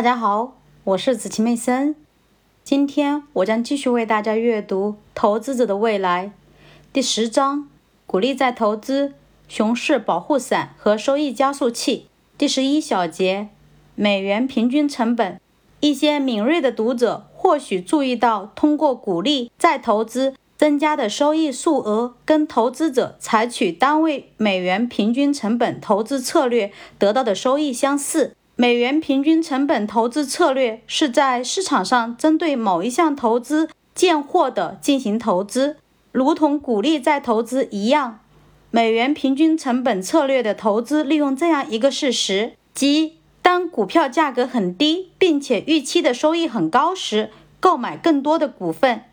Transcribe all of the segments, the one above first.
大家好，我是子琪妹森。今天我将继续为大家阅读《投资者的未来》第十章：鼓励再投资、熊市保护伞和收益加速器。第十一小节：美元平均成本。一些敏锐的读者或许注意到，通过鼓励再投资增加的收益数额，跟投资者采取单位美元平均成本投资策略得到的收益相似。美元平均成本投资策略是在市场上针对某一项投资见货的进行投资，如同鼓励再投资一样。美元平均成本策略的投资利用这样一个事实，即当股票价格很低，并且预期的收益很高时，购买更多的股份。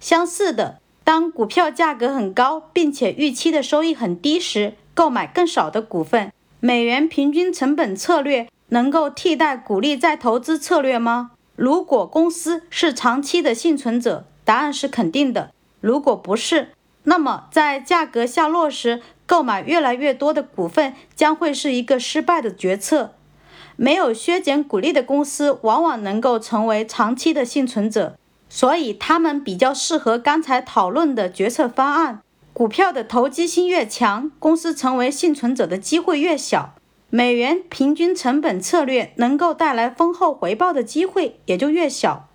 相似的，当股票价格很高，并且预期的收益很低时，购买更少的股份。美元平均成本策略。能够替代鼓励再投资策略吗？如果公司是长期的幸存者，答案是肯定的。如果不是，那么在价格下落时购买越来越多的股份将会是一个失败的决策。没有削减鼓励的公司往往能够成为长期的幸存者，所以他们比较适合刚才讨论的决策方案。股票的投机性越强，公司成为幸存者的机会越小。美元平均成本策略能够带来丰厚回报的机会也就越小。